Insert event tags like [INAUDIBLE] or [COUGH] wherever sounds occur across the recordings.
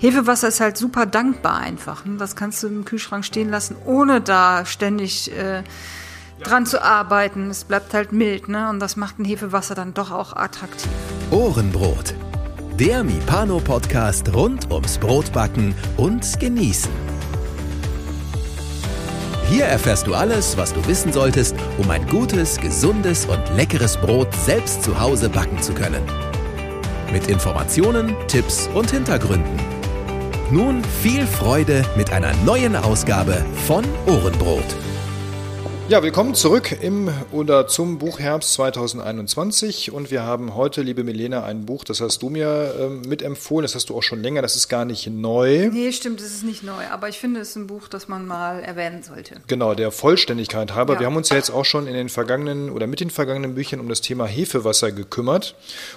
Hefewasser ist halt super dankbar einfach. Ne? Das kannst du im Kühlschrank stehen lassen, ohne da ständig äh, dran zu arbeiten. Es bleibt halt mild, ne? Und das macht ein Hefewasser dann doch auch attraktiv. Ohrenbrot. Der Mipano-Podcast rund ums Brotbacken und Genießen. Hier erfährst du alles, was du wissen solltest, um ein gutes, gesundes und leckeres Brot selbst zu Hause backen zu können. Mit Informationen, Tipps und Hintergründen. Nun viel Freude mit einer neuen Ausgabe von Ohrenbrot. Ja, willkommen zurück im oder zum Buchherbst 2021 und wir haben heute, liebe Milena, ein Buch, das hast du mir ähm, mitempfohlen, das hast du auch schon länger, das ist gar nicht neu. Nee, stimmt, es ist nicht neu, aber ich finde, es ist ein Buch, das man mal erwähnen sollte. Genau, der Vollständigkeit halber. Ja. Wir haben uns ja jetzt auch schon in den vergangenen oder mit den vergangenen Büchern um das Thema Hefewasser gekümmert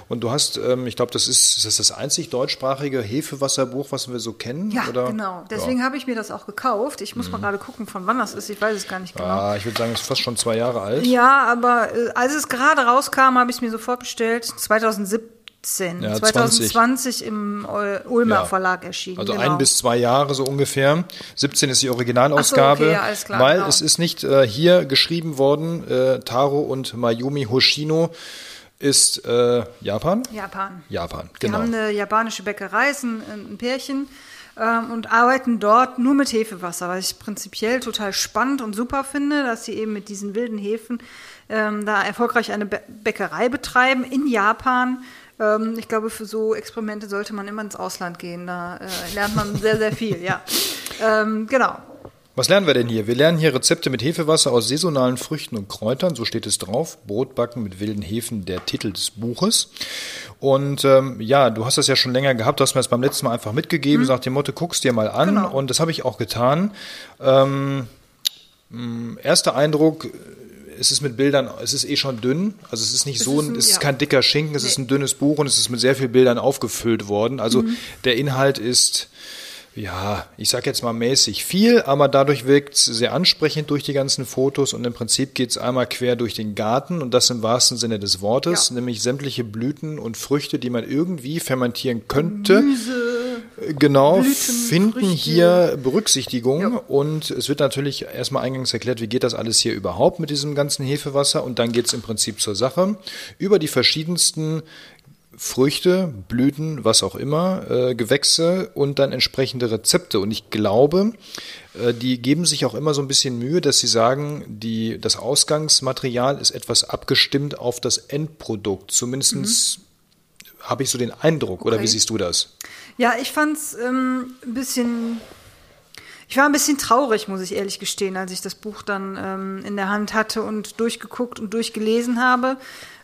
und du hast, ähm, ich glaube, das ist, ist das, das einzig deutschsprachige Hefewasserbuch, was wir so kennen? Ja, oder? genau. Deswegen ja. habe ich mir das auch gekauft. Ich muss mal gerade gucken, von wann das ist. Ich weiß es gar nicht genau. Ah, ich würde sagen, es ist fast schon zwei Jahre alt. Ja, aber äh, als es gerade rauskam, habe ich es mir sofort bestellt. 2017. Ja, 2020 im Eu- Ulmer Ja. Verlag erschienen. Also genau. ein bis zwei Jahre so ungefähr. 17 ist die Originalausgabe, so, okay, ja, alles klar, weil genau. es ist nicht äh, hier geschrieben worden. Äh, Taro und Mayumi Hoshino ist äh, Japan. Japan. Japan, Die genau. haben eine japanische Bäckerei, ist ein, ein Pärchen, ähm, und arbeiten dort nur mit Hefewasser, was ich prinzipiell total spannend und super finde, dass sie eben mit diesen wilden Hefen ähm, da erfolgreich eine Bä- Bäckerei betreiben in Japan. Ähm, ich glaube, für so Experimente sollte man immer ins Ausland gehen. Da äh, lernt man sehr, sehr viel, ja. Ähm, genau. Was lernen wir denn hier? Wir lernen hier Rezepte mit Hefewasser aus saisonalen Früchten und Kräutern, so steht es drauf. Brotbacken mit wilden Hefen, der Titel des Buches. Und ähm, ja, du hast das ja schon länger gehabt, du hast mir das beim letzten Mal einfach mitgegeben, nach dem Motto, guck's dir mal an. Mhm. Genau. Und das habe ich auch getan. Ähm, mh, erster Eindruck, es ist mit Bildern, es ist eh schon dünn. Also es ist nicht Es so, ist ein, es ist ja. kein dicker Schinken, es ist ein dünnes Buch und es ist mit sehr vielen Bildern aufgefüllt worden. Also Mhm. der Inhalt ist ja, ich sag jetzt mal mäßig viel, aber dadurch wirkt es sehr ansprechend durch die ganzen Fotos und im Prinzip geht es einmal quer durch den Garten und das im wahrsten Sinne des Wortes, Ja. nämlich sämtliche Blüten und Früchte, die man irgendwie fermentieren könnte. Genau, Blüten, finden Früchte. hier Berücksichtigung Ja. und es wird natürlich erstmal eingangs erklärt, wie geht das alles hier überhaupt mit diesem ganzen Hefewasser und dann geht es im Prinzip zur Sache über die verschiedensten Früchte, Blüten, was auch immer, äh, Gewächse und dann entsprechende Rezepte. Und ich glaube, äh, die geben sich auch immer so ein bisschen Mühe, dass sie sagen, die, das Ausgangsmaterial ist etwas abgestimmt auf das Endprodukt. Zumindest habe ich so den Eindruck, oder Okay. wie siehst du das? Ja, ich fand's ähm, ein bisschen. Ich war ein bisschen traurig, muss ich ehrlich gestehen, als ich das Buch dann ähm, in der Hand hatte und durchgeguckt und durchgelesen habe.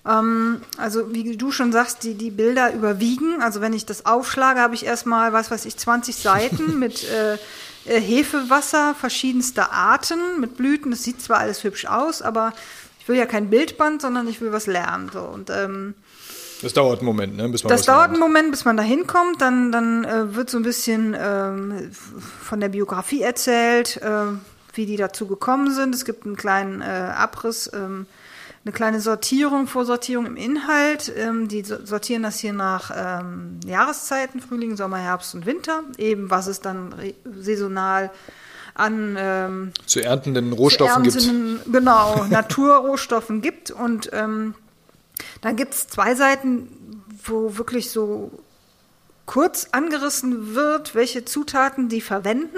Ähm, also, wie du schon sagst, die, die Bilder überwiegen. Also, wenn ich das aufschlage, habe ich erstmal, was weiß ich, 20 [LAUGHS] Seiten mit äh, äh, Hefewasser verschiedenster Arten, mit Blüten. Das sieht zwar alles hübsch aus, aber ich will ja kein Bildband, sondern ich will was lernen. So. Und ähm, Das dauert einen Moment, ne? bis man das dauert einen Moment, bis man da hinkommt. Dann, dann äh, wird so ein bisschen ähm, von der Biografie erzählt, äh, wie die dazu gekommen sind. Es gibt einen kleinen äh, Abriss, ähm, eine kleine Sortierung, Vorsortierung im Inhalt. Ähm, die so- sortieren das hier nach ähm, Jahreszeiten, Frühling, Sommer, Herbst und Winter. Eben, was es dann saisonal an ähm, zu erntenden Rohstoffen gibt. ernten, Genau, [LAUGHS] Naturrohstoffen gibt. Und ähm, dann gibt es zwei Seiten, wo wirklich so kurz angerissen wird, welche Zutaten die verwenden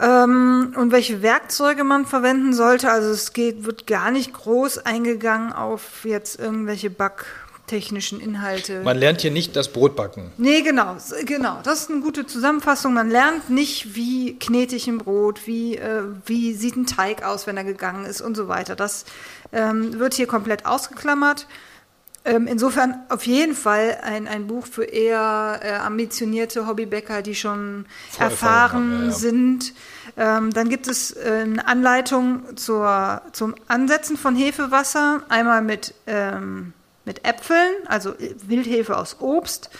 ähm, und welche Werkzeuge man verwenden sollte. Also es geht, wird gar nicht groß eingegangen auf jetzt irgendwelche backtechnischen Inhalte. Man lernt hier nicht das Brotbacken. Nee, genau, genau. Das ist eine gute Zusammenfassung. Man lernt nicht, wie knete ich ein Brot, wie, äh, wie sieht ein Teig aus, wenn er gegangen ist und so weiter. Das ähm, wird hier komplett ausgeklammert. Ähm, insofern auf jeden Fall ein, ein Buch für eher äh, ambitionierte Hobbybäcker, die schon Vorerfahrung erfahren haben, ja, ja. sind. Ähm, dann gibt es äh, eine Anleitung zur, zum Ansetzen von Hefewasser. Einmal mit, ähm, mit Äpfeln, also Wildhefe aus Obst.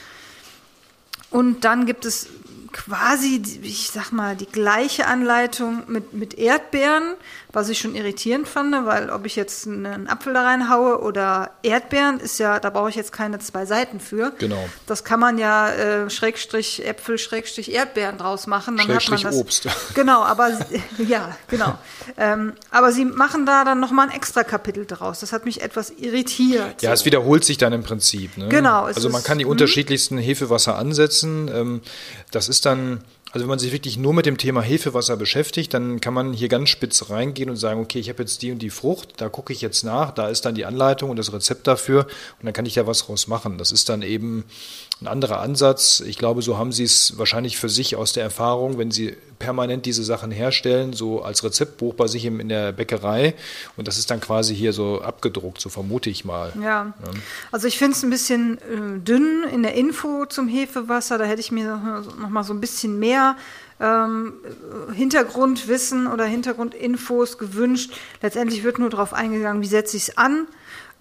Und dann gibt es quasi, ich sag mal, die gleiche Anleitung mit, mit Erdbeeren, was ich schon irritierend fand, weil ob ich jetzt einen Apfel da reinhaue oder Erdbeeren, ist ja, da brauche ich jetzt keine zwei Seiten für. Genau. Das kann man ja äh, Schrägstrich Äpfel, Schrägstrich Erdbeeren draus machen. Dann Schrägstrich hat man das, Obst. [LAUGHS] Genau, aber [LAUGHS] ja, genau. ähm, aber sie machen da dann nochmal ein extra Kapitel draus. Das hat mich etwas irritiert. Ja, es wiederholt sich dann im Prinzip. Ne? Genau, Also man ist- kann die unterschiedlichsten Hefewasser ansetzen. Ähm, Das ist dann, also wenn man sich wirklich nur mit dem Thema Hefewasser beschäftigt, dann kann man hier ganz spitz reingehen und sagen, okay, ich habe jetzt die und die Frucht, da gucke ich jetzt nach, da ist dann die Anleitung und das Rezept dafür und dann kann ich da was draus machen. Das ist dann eben ein anderer Ansatz. Ich glaube, so haben sie es wahrscheinlich für sich aus der Erfahrung, wenn sie permanent diese Sachen herstellen, so als Rezeptbuch bei sich in der Bäckerei und das ist dann quasi hier so abgedruckt, so vermute ich mal. Ja, also ich finde es ein bisschen äh, dünn in der Info zum Hefewasser. Da hätte ich mir noch, noch mal so ein bisschen mehr ähm, Hintergrundwissen oder Hintergrundinfos gewünscht. Letztendlich wird nur darauf eingegangen, wie setze ich es an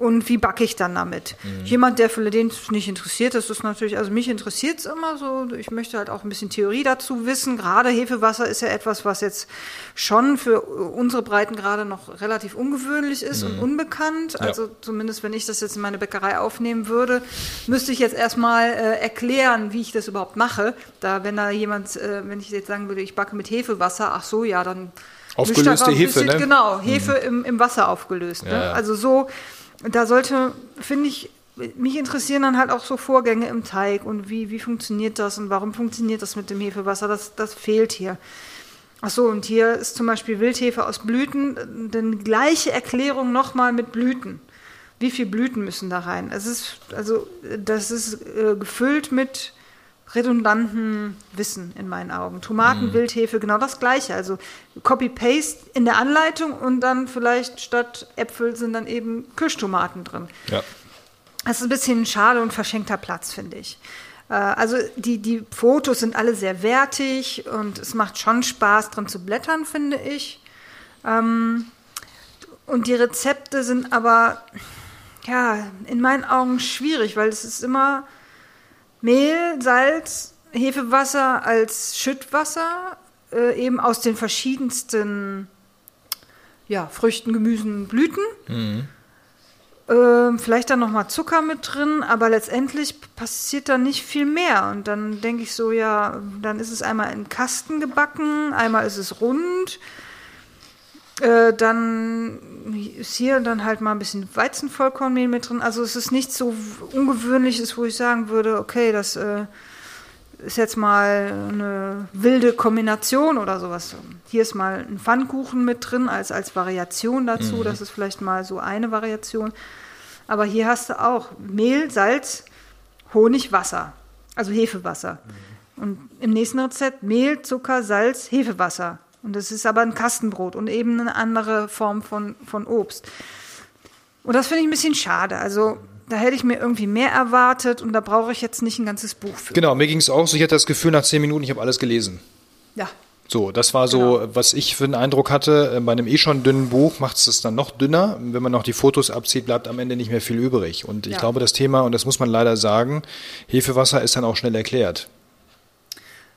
und wie backe ich dann damit. Jemand, der für den es nicht interessiert, das ist natürlich, also mich interessiert es immer so. Ich möchte halt auch ein bisschen Theorie dazu wissen. Gerade Hefewasser ist ja etwas, was jetzt schon für unsere Breiten gerade noch relativ ungewöhnlich ist und unbekannt. Also zumindest, wenn ich das jetzt in meine Bäckerei aufnehmen würde, müsste ich jetzt erstmal äh, erklären, wie ich das überhaupt mache. Da, wenn da jemand, äh, wenn ich jetzt sagen würde, ich backe mit Hefewasser, ach so, ja, dann Aufgelöste Hefe, bisschen- ne? Genau, Hefe im, im Wasser aufgelöst. Ne? Ja, ja. Also so, da sollte, finde ich, mich interessieren dann halt auch so Vorgänge im Teig und wie, wie funktioniert das und warum funktioniert das mit dem Hefewasser. Das, das fehlt hier. Ach so, und hier ist zum Beispiel Wildhefe aus Blüten, denn gleiche Erklärung nochmal mit Blüten. Wie viele Blüten müssen da rein? Es ist, also, das ist äh, gefüllt mit redundanten Wissen in meinen Augen. Tomaten, Mhm. Wildhefe, genau das Gleiche. Also Copy-Paste in der Anleitung und dann vielleicht statt Äpfel sind dann eben Kirschtomaten drin. Ja. Das ist ein bisschen schade und verschenkter Platz, finde ich. Äh, Also die, die Fotos sind alle sehr wertig und es macht schon Spaß drin zu blättern, finde ich. Ähm, Und die Rezepte sind aber, ja, in meinen Augen schwierig, weil es ist immer Mehl, Salz, Hefewasser als Schüttwasser, äh, eben aus den verschiedensten ja, Früchten, Gemüsen, Blüten. Ähm, vielleicht dann nochmal Zucker mit drin, aber letztendlich passiert da nicht viel mehr. Und dann denke ich so, ja, dann ist es einmal in Kasten gebacken, einmal ist es rund. Äh, dann ist hier dann halt mal ein bisschen Weizenvollkornmehl mit drin. Also es ist nichts so Ungewöhnliches, wo ich sagen würde, okay, das äh, ist jetzt mal eine wilde Kombination oder sowas. Hier ist mal ein Pfannkuchen mit drin als, als Variation dazu. Das ist vielleicht mal so eine Variation. Aber hier hast du auch Mehl, Salz, Honig, Wasser. Also Hefewasser. Und im nächsten Rezept Mehl, Zucker, Salz, Hefewasser. Und das ist aber ein Kastenbrot und eben eine andere Form von, von Obst. Und das finde ich ein bisschen schade. Also da hätte ich mir irgendwie mehr erwartet und da brauche ich jetzt nicht ein ganzes Buch für. Genau, mir ging es auch so, ich hatte das Gefühl nach zehn Minuten, ich habe alles gelesen. Ja. So, das war so, Genau. was ich für einen Eindruck hatte. Äh, Bei einem eh schon dünnen Buch macht es das dann noch dünner. Wenn man noch die Fotos abzieht, bleibt am Ende nicht mehr viel übrig. Und ich Ja. glaube, das Thema, und das muss man leider sagen, Hefewasser ist dann auch schnell erklärt.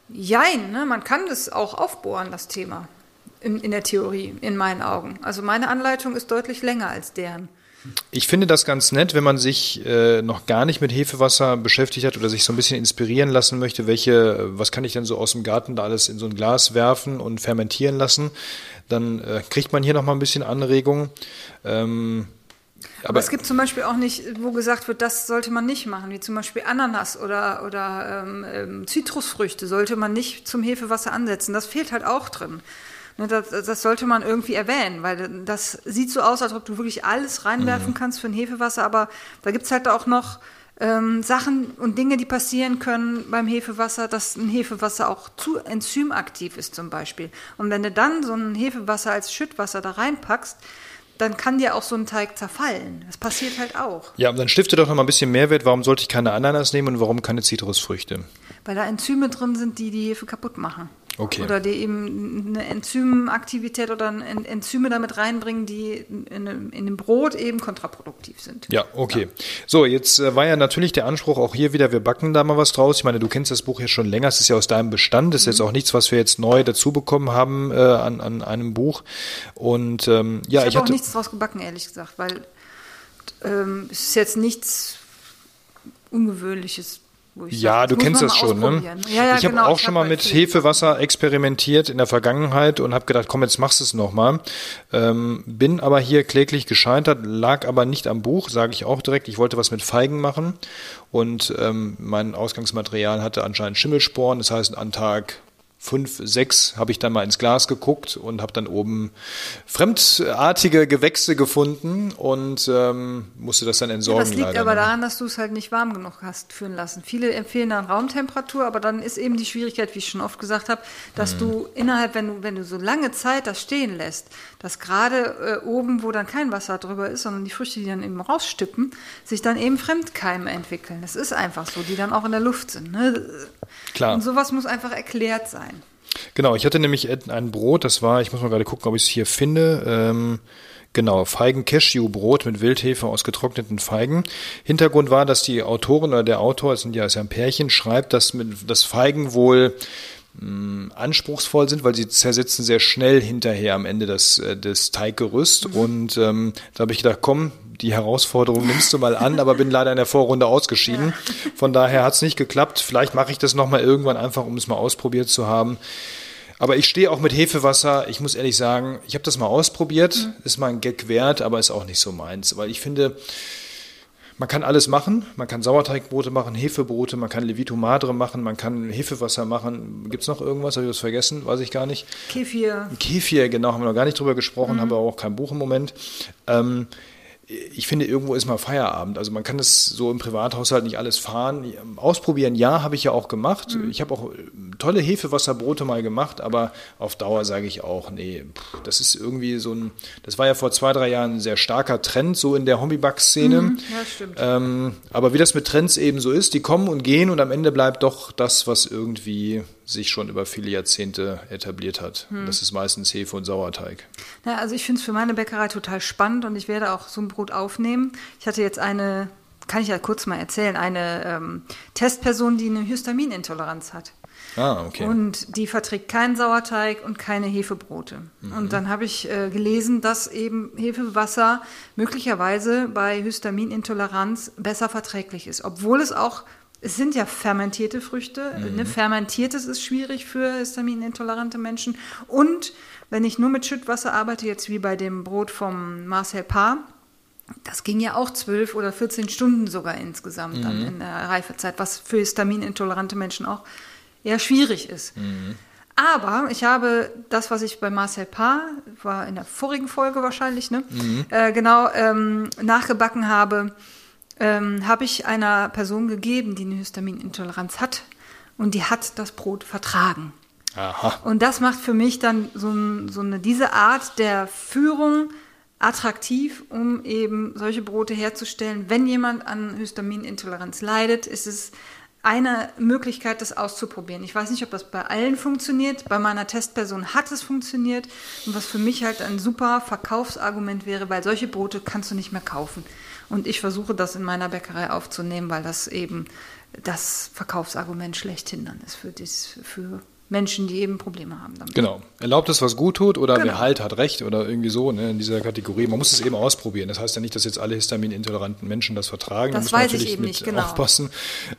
Jein, ne? man kann das auch aufbohren, das Thema. In, in der Theorie, in meinen Augen. Also meine Anleitung ist deutlich länger als deren. Ich finde das ganz nett, wenn man sich äh, noch gar nicht mit Hefewasser beschäftigt hat oder sich so ein bisschen inspirieren lassen möchte, welche, äh, was kann ich denn so aus dem Garten da alles in so ein Glas werfen und fermentieren lassen, dann äh, kriegt man hier noch mal ein bisschen Anregung. Ähm, Aber, aber es gibt zum Beispiel auch nicht, wo gesagt wird, das sollte man nicht machen, wie zum Beispiel Ananas oder, oder ähm, ähm, Zitrusfrüchte sollte man nicht zum Hefewasser ansetzen. Das fehlt halt auch drin. Ne, das, das sollte man irgendwie erwähnen, weil das sieht so aus, als ob du wirklich alles reinwerfen kannst für ein Hefewasser, aber da gibt's halt auch noch ähm, Sachen und Dinge, die passieren können beim Hefewasser, dass ein Hefewasser auch zu enzymaktiv ist zum Beispiel. Und wenn du dann so ein Hefewasser als Schüttwasser da reinpackst, dann kann dir auch so ein Teig zerfallen. Das passiert halt auch. Ja, dann stifte doch noch mal ein bisschen Mehrwert. Warum sollte ich keine Ananas nehmen und warum keine Zitrusfrüchte? Weil da Enzyme drin sind, die die Hefe kaputt machen. Okay. Oder die eben eine Enzymaktivität oder ein Enzyme damit reinbringen, die in, in, dem Brot eben kontraproduktiv sind. Ja, okay. Ja. So, jetzt äh, war ja natürlich der Anspruch auch hier wieder, wir backen da mal was draus. Ich meine, du kennst das Buch ja schon länger, es ist ja aus deinem Bestand, es ist mhm. jetzt auch nichts, was wir jetzt neu dazu bekommen haben äh, an, an einem Buch. Und ähm, ja, ich, ich habe auch nichts draus gebacken, ehrlich gesagt, weil ähm, es ist jetzt nichts Ungewöhnliches ja, sag, du kennst das schon. Ne? Ja, ja, ich habe genau, auch schon mal mit Hefewasser experimentiert in der Vergangenheit und habe gedacht, komm, jetzt machst du es nochmal. Ähm, bin aber hier kläglich gescheitert, lag aber nicht am Buch, sage ich auch direkt. Ich wollte was mit Feigen machen und ähm, mein Ausgangsmaterial hatte anscheinend Schimmelsporen. Das heißt, an Tag fünf, sechs habe ich dann mal ins Glas geguckt und habe dann oben fremdartige Gewächse gefunden und ähm, musste das dann entsorgen. Ja, das liegt aber daran, dass du es halt nicht warm genug hast führen lassen. Viele empfehlen dann Raumtemperatur, aber dann ist eben die Schwierigkeit, wie ich schon oft gesagt habe, dass mhm. du innerhalb, wenn du, wenn du so lange Zeit das stehen lässt, dass gerade äh, oben, wo dann kein Wasser drüber ist, sondern die Früchte, die dann eben rausstippen, sich dann eben Fremdkeime entwickeln. Das ist einfach so, die dann auch in der Luft sind. Ne? Klar. Und sowas muss einfach erklärt sein. Genau, ich hatte nämlich ein Brot, das war, ich muss mal gerade gucken, ob ich es hier finde. Ähm, Genau, Feigen-Cashew-Brot mit Wildhefe aus getrockneten Feigen. Hintergrund war, dass die Autorin oder der Autor, es sind ja, ist ja ein Pärchen, schreibt, dass mit, das Feigen wohl mh, anspruchsvoll sind, weil sie zersetzen sehr schnell hinterher am Ende des, äh, des Teiggerüst. Mhm. Und ähm, da habe ich gedacht, komm, die Herausforderung nimmst du mal an, aber bin leider in der Vorrunde ausgeschieden. Ja. Von daher hat es nicht geklappt. Vielleicht mache ich das nochmal irgendwann einfach, um es mal ausprobiert zu haben. Aber ich stehe auch mit Hefewasser. Ich muss ehrlich sagen, ich habe das mal ausprobiert. Mhm. Ist mal ein Gag wert, aber ist auch nicht so meins. Weil ich finde, man kann alles machen. Man kann Sauerteigbrote machen, Hefebrote, man kann Levito Madre machen, man kann Hefewasser machen. Gibt es noch irgendwas? Habe ich was vergessen? Weiß ich gar nicht. Kefir. Kefir, genau, haben wir noch gar nicht drüber gesprochen, mhm. haben wir auch kein Buch im Moment. Ähm, ich finde, irgendwo ist mal Feierabend. Also man kann das so im Privathaushalt nicht alles fahren. Ausprobieren, ja, habe ich ja auch gemacht. Mhm. Ich habe auch äh, tolle Hefewasserbrote mal gemacht, aber auf Dauer sage ich auch, nee, das ist irgendwie so ein, das war ja vor zwei, drei Jahren ein sehr starker Trend, so in der Hobbyback-Szene. Mhm, ja, stimmt. Ähm, aber wie das mit Trends eben so ist, die kommen und gehen und am Ende bleibt doch das, was irgendwie sich schon über viele Jahrzehnte etabliert hat. Hm. Das ist meistens Hefe und Sauerteig. Ja, also ich finde es für meine Bäckerei total spannend und ich werde auch so ein Brot aufnehmen. Ich hatte jetzt eine, kann ich ja kurz mal erzählen, eine ähm, Testperson, die eine Histaminintoleranz hat. Ah, okay. Und die verträgt keinen Sauerteig und keine Hefebrote. Mhm. Und dann habe ich äh, gelesen, dass eben Hefewasser möglicherweise bei Histaminintoleranz besser verträglich ist, obwohl es auch es sind ja fermentierte Früchte. Mhm. Ne? Fermentiertes ist schwierig für histaminintolerante Menschen. Und wenn ich nur mit Schüttwasser arbeite, jetzt wie bei dem Brot vom Marcel Paar, das ging ja auch zwölf oder 14 Stunden sogar insgesamt mhm. dann in der Reifezeit, was für histaminintolerante Menschen auch eher schwierig ist. Mhm. Aber ich habe das, was ich bei Marcel Paar, war in der vorigen Folge wahrscheinlich, ne? Mhm. Äh, genau, ähm, nachgebacken habe, ähm, habe ich einer Person gegeben, die eine Histaminintoleranz hat und die hat das Brot vertragen. Aha. Und das macht für mich dann so, so eine, diese Art der Führung attraktiv, um eben solche Brote herzustellen. Wenn jemand an Histaminintoleranz leidet, ist es eine Möglichkeit, das auszuprobieren. Ich weiß nicht, ob das bei allen funktioniert. Bei meiner Testperson hat es funktioniert. Und was für mich halt ein super Verkaufsargument wäre, weil solche Brote kannst du nicht mehr kaufen. Und ich versuche das in meiner Bäckerei aufzunehmen, weil das eben das Verkaufsargument schlechthin dann ist für, dies, für Menschen, die eben Probleme haben damit. Genau. Erlaubt es, was gut tut oder genau. wer halt hat recht oder irgendwie so ne, in dieser Kategorie. Man muss es eben ausprobieren. Das heißt ja nicht, dass jetzt alle histaminintoleranten Menschen das vertragen. Das da muss weiß man natürlich ich eben nicht, genau. aufpassen.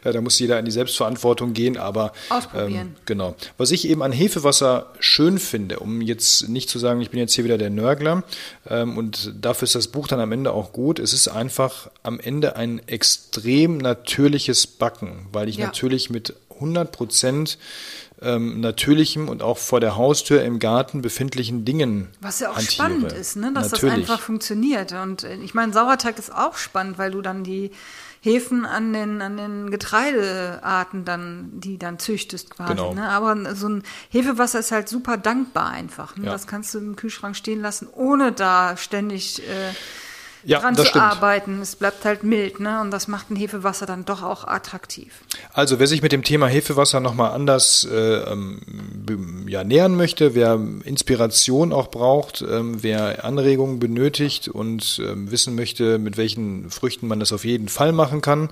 Äh, da muss jeder in die Selbstverantwortung gehen, aber ausprobieren. Ähm, genau. Was ich eben an Hefewasser schön finde, um jetzt nicht zu sagen, ich bin jetzt hier wieder der Nörgler ähm, und dafür ist das Buch dann am Ende auch gut. Es ist einfach am Ende ein extrem natürliches Backen, weil ich ja. natürlich mit 100 Prozent ähm, natürlichem und auch vor der Haustür im Garten befindlichen Dingen. Was ja auch hantiere. spannend ist, ne? dass Natürlich. das einfach funktioniert. Und äh, ich meine, Sauerteig ist auch spannend, weil du dann die Hefen an den, an den Getreidearten dann, die dann züchtest quasi. Genau. Ne? Aber so ein Hefewasser ist halt super dankbar einfach. Ne? Ja. Das kannst du im Kühlschrank stehen lassen, ohne da ständig äh, ja, dran zu stimmt. arbeiten. Es bleibt halt mild, ne? Und das macht ein Hefewasser dann doch auch attraktiv. Also wer sich mit dem Thema Hefewasser nochmal anders äh, ähm, ja, nähern möchte, wer Inspiration auch braucht, ähm, wer Anregungen benötigt und ähm, wissen möchte, mit welchen Früchten man das auf jeden Fall machen kann,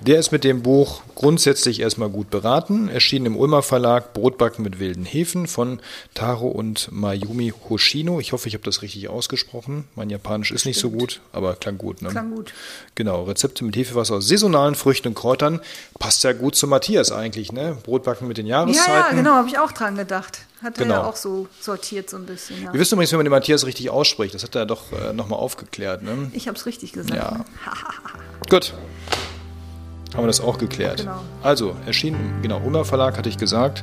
der ist mit dem Buch grundsätzlich erstmal gut beraten. Erschienen im Ulmer Verlag Brotbacken mit wilden Hefen von Taro und Mayumi Hoshino. Ich hoffe, ich habe das richtig ausgesprochen. Mein Japanisch ist nicht so gut, aber klang gut. Ne? Klang gut. Genau, Rezepte mit Hefewasser aus saisonalen Früchten und Kräutern. Passt ja gut zu Matthias eigentlich, ne? Brotbacken mit den Jahreszeiten. Ja, ja, genau, habe ich auch dran gedacht. Hat er Genau. ja auch so sortiert so ein bisschen. Ja. Wir wissen übrigens, wie man den Matthias richtig ausspricht. Das hat er doch äh, nochmal aufgeklärt, ne? Ich habe es richtig gesagt. Ja. [LAUGHS] Gut. Haben wir das auch geklärt. Genau. Also, erschien im genau, Ulmer Verlag, hatte ich gesagt.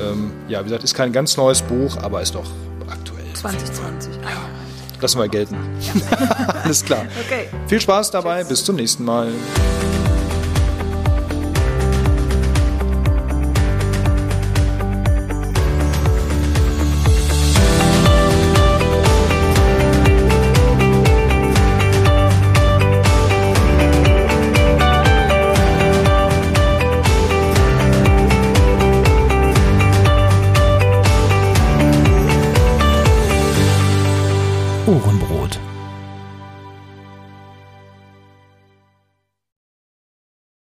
Ähm, ja, wie gesagt, ist kein ganz neues Buch, aber ist doch aktuell. 2020. Ja. Lassen wir gelten. [LAUGHS] Alles klar. Okay. Viel Spaß dabei. Bis zum nächsten Mal.